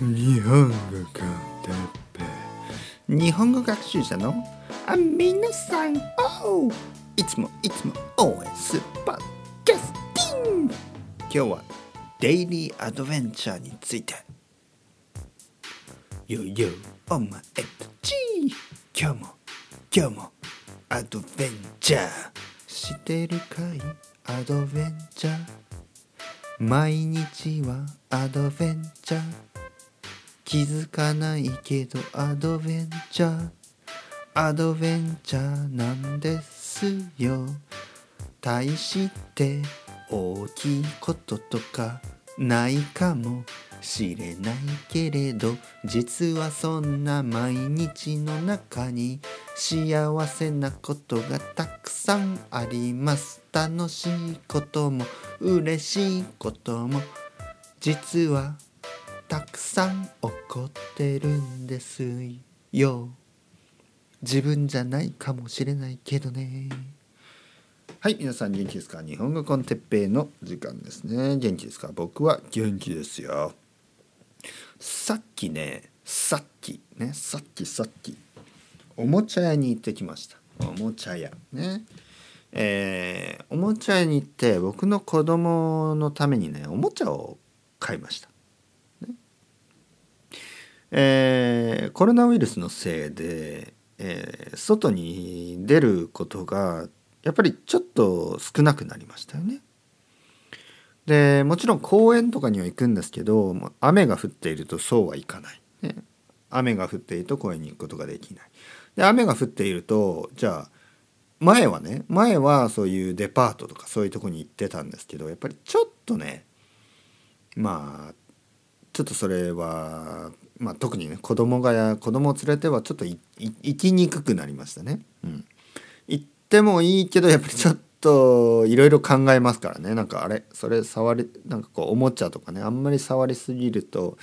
日本語日本語学習者のあ皆さんおういつもいつも応援すパッキャスティング今日はデイリーアドベンチャーについて。よよお前たち。今日も今日もアドベンチャー。してるかい？アドベンチャー。毎日はアドベンチャー気づかないけどアドベンチャーアドベンチャーなんですよ。大して大きいこととかないかもしれないけれど実はそんな毎日の中に幸せなことがたくさんあります。楽しいことも嬉しいことも実はたくさん起こってるんですよ。自分じゃないかもしれないけどね。はい皆さん元気ですか？日本語コンテッペイの時間ですね。元気ですか？僕は元気ですよ。さっきねさっきねさっきさっきおもちゃ屋に行ってきました。おもちゃ屋ね。えー、おもちゃ屋に行って僕の子供のためにねおもちゃを買いました。えー、コロナウイルスのせいで、えー、外に出ることがやっぱりちょっと少なくなりましたよね。でもちろん公園とかには行くんですけど雨が降っているとそうはいかない、ね、雨が降っていると公園に行くことができない。で雨が降っているとじゃあ前はね前はそういうデパートとかそういうとこに行ってたんですけどやっぱりちょっとねまあちょっとそれはまあ、特にね子供が子供を連れてはちょっと行きにくくなりましたね。うん、行ってもいいけどやっぱりちょっといろいろ考えますからね。なんかあれそれ触りなんかこうおもちゃとかねあんまり触りすぎると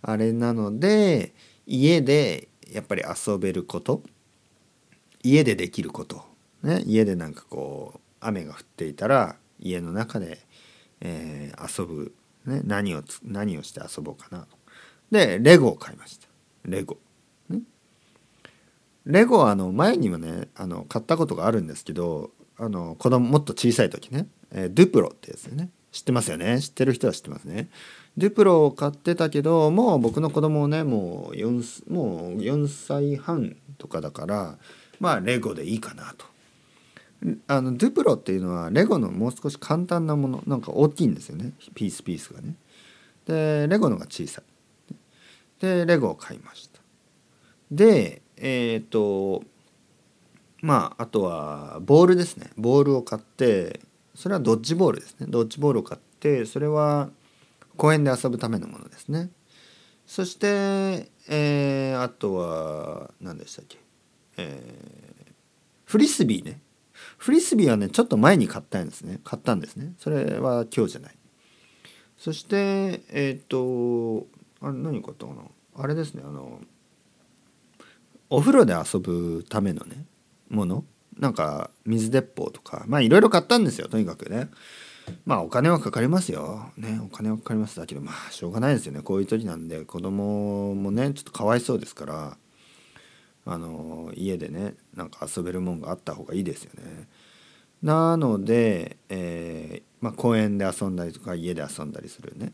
あれなので家でやっぱり遊べること。家でできること、ね、家でなんかこう雨が降っていたら家の中で、えー、遊ぶ、ね、何を何をして遊ぼうかなと。かでレゴを買いました。レゴ、レゴはあの前にもねあの買ったことがあるんですけどあの子供もっと小さい時ね、えー、ドゥプロってやつね。知ってますよね。知ってる人は知ってますね。ドゥプロを買ってたけどもう僕の子供ねもう 4, もう4歳半とかだからまあレゴでいいかなと。あのドゥプロっていうのはレゴのもう少し簡単なもの。なんか大きいんですよね。ピースピースがね。でレゴのが小さい。でレゴを買いました。でえっ、ー、とまああとはボールですね。ボールを買ってそれはドッジボールですね。ドッジボールを買ってそれは公園で遊ぶためのものですね。そして、えー、あとは何でしたっけ、えー、フリスビーね。フリスビーはねちょっと前に買ったんですね。買ったんですね。それは今日じゃない。そしてえっ、ー、とあれ何買ったかな？あれですねあのお風呂で遊ぶためのねもの？なんか水鉄砲とか。まあいろいろ買ったんですよとにかくね。まあお金はかかりますよ。ねお金はかかります。だけどまあしょうがないですよね。こういう時なんで子供もねちょっとかわいそうですからあの家でねなんか遊べるもんがあった方がいいですよね。なので、えーまあ、公園で遊んだりとか家で遊んだりするね。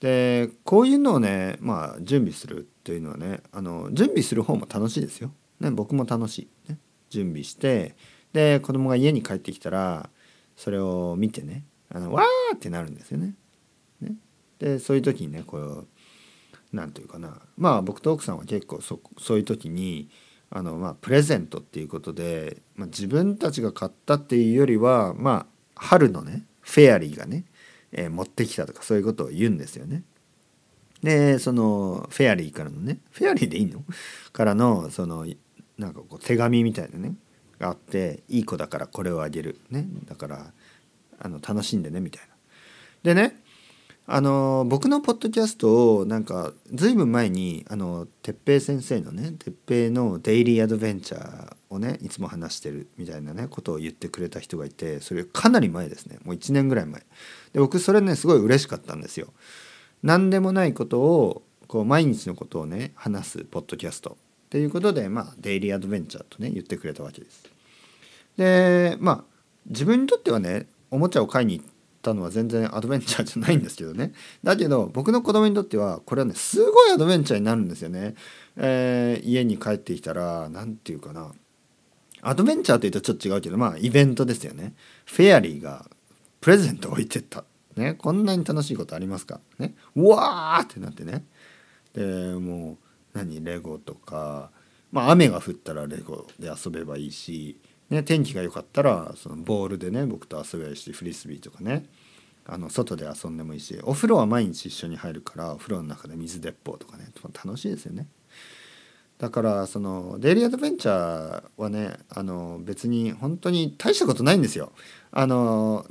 でこういうのをねまあ準備するっていうのはねあの準備する方も楽しいですよ。ね、僕も楽しい、ね。準備してで子供が家に帰ってきたらそれを見てねあのわーってなるんですよね。ねでそういう時にねこう何て言うかなまあ僕と奥さんは結構そそういう時にあの、まあ、プレゼントっていうことで、まあ、自分たちが買ったっていうよりはまあ春のねフェアリーがねえ、持ってきたとかそういうことを言うんですよね。でそのフェアリーからのねフェアリーでいいの？からのそのなんかこう手紙みたいなねがあっていい子だからこれをあげるねだからあの楽しんでねみたいな。でねあの僕のポッドキャストをなんか随分前にあの哲平先生のね哲平のデイリーアドベンチャーをねいつも話してるみたいなねことを言ってくれた人がいてそれかなり前ですね。もう1年ぐらい前。で僕それねすごい嬉しかったんですよ。何でもないことをこう毎日のことをね話すポッドキャスト。っていうことでまあデイリーアドベンチャーとね言ってくれたわけです。でまあ自分にとってはねおもちゃを買いに行ってたのは全然アドベンチャーじゃないんですけどね。だけど僕の子供にとってはこれはねすごいアドベンチャーになるんですよね。えー、家に帰ってきたら何て言うかな。アドベンチャーというとちょっと違うけどまあイベントですよね。フェアリーがプレゼント置いてった。ね、こんなに楽しいことありますか？ね。うわーってなってね。でもう何？レゴとか、まあ、雨が降ったらレゴで遊べばいいし、ね、天気が良かったらそのボールでね僕と遊べばいいしフリスビーとかねあの外で遊んでもいいしお風呂は毎日一緒に入るからお風呂の中で水鉄砲とかね楽しいですよね。だからそのデイリーアドベンチャーはねあの別に本当に大したことないんですよ。あの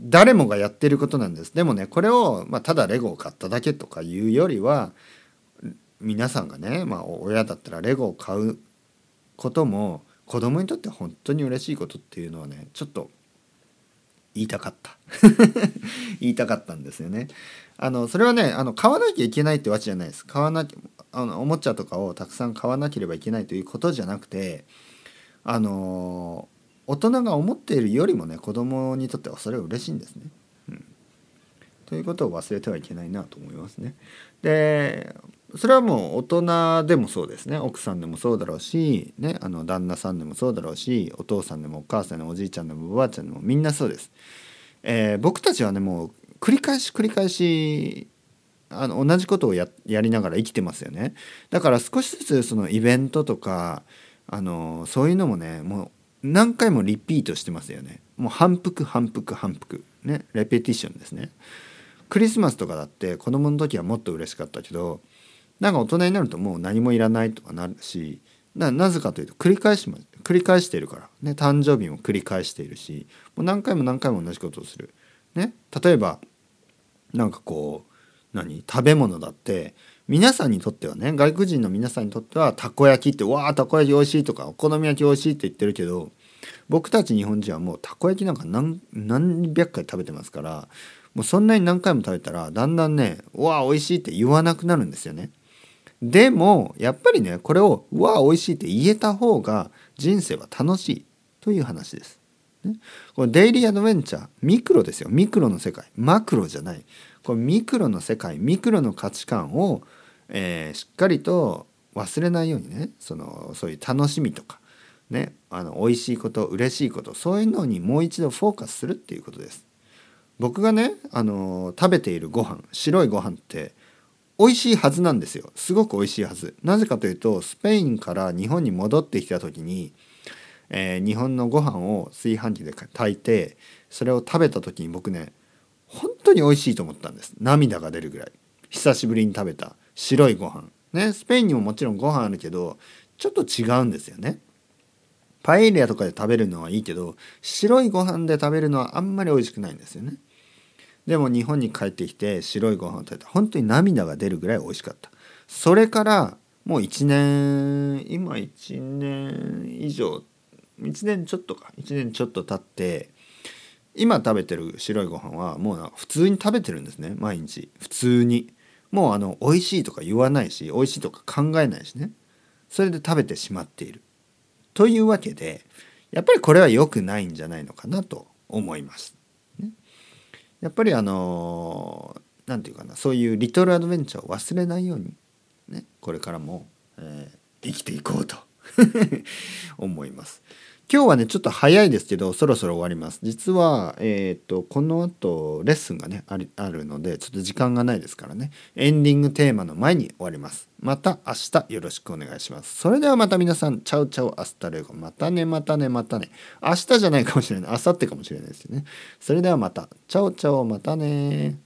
誰もがやってることなんです。でもねこれを、まあ、ただレゴを買っただけとかいうよりは皆さんがね、まあ、親だったらレゴを買うことも子供にとって本当に嬉しいことっていうのはねちょっと言いたかった 言いたかったんですよね。あのそれはねあの買わなきゃいけないってわけじゃないです。買わなあのおもちゃとかをたくさん買わなければいけないということじゃなくてあの大人が思っているよりもね子供にとってはそれは嬉しいんですね。うん、ということを忘れてはいけないなと思いますね。でそれはもう大人でもそうですね。奥さんでもそうだろうし、ね、あの旦那さんでもそうだろうしお父さんでもお母さんでもおじいちゃんでもおばあちゃんでもみんなそうです。えー、僕たちはねもう繰り返し繰り返しあの同じことをややりながら生きてますよね。だから少しずつそのイベントとかあのそういうのもねもう何回もリピートしてますよね。もう反復反復反復。ねレペティションですね。クリスマスとかだって子供の時はもっと嬉しかったけどなんか大人になるともう何もいらないとかなるしなぜかというと繰り返し繰り返しているから、ね、誕生日も繰り返しているしもう何回も何回も同じことをする、ね、例えばなんかこう何？食べ物だって皆さんにとってはね外国人の皆さんにとってはたこ焼きって「わあたこ焼きおいしい」とか「お好み焼きおいしい」って言ってるけど僕たち日本人はもうたこ焼きなんか何何百回食べてますからもうそんなに何回も食べたらだんだんね「わあおいしい」って言わなくなるんですよね。でもやっぱりねこれを「わあおいしい」って言えた方が人生は楽しいという話です。ね、これデイリーアドベンチャーミクロですよ。ミクロの世界。マクロじゃない。このミクロの世界ミクロの価値観を、えー、しっかりと忘れないようにね。そのそういう楽しみとか。ね。あの美味しいこと嬉しいことそういうのにもう一度フォーカスするっていうことです。僕がねあの食べているご飯白いご飯って美味しいはずなんですよ。すごく美味しいはず。なぜかというとスペインから日本に戻ってきた時に、えー、日本のご飯を炊飯器で炊いてそれを食べた時に僕ね本当に美味しいと思ったんです。涙が出るぐらい。久しぶりに食べた。白いご飯。ねスペインにももちろんご飯あるけどちょっと違うんですよね。パエリアとかで食べるのはいいけど白いご飯で食べるのはあんまり美味しくないんですよね。でも日本に帰ってきて白いご飯を食べた。本当に涙が出るぐらい美味しかった。それからもう1年今1年以上1年ちょっとか。1年ちょっと経って今食べてる白いご飯はもう普通に食べてるんですね。毎日。普通に。もうあの美味しいとか言わないし美味しいとか考えないしね。それで食べてしまっている。というわけでやっぱりこれは良くないんじゃないのかなと思います。やっぱりあの何て言うかなそういうリトルアドベンチャーを忘れないように、ね、これからも、えー、生きていこうと 思います。今日はねちょっと早いですけどそろそろ終わります。実はえっ、ー、とこの後レッスンがねあるのでちょっと時間がないですからね。エンディングテーマの前に終わります。また明日よろしくお願いします。それではまた皆さんチャウチャウアスタレゴ。またねまたねまたね。明日じゃないかもしれない。明後日かもしれないですよね。それではまた。チャオチャオまたね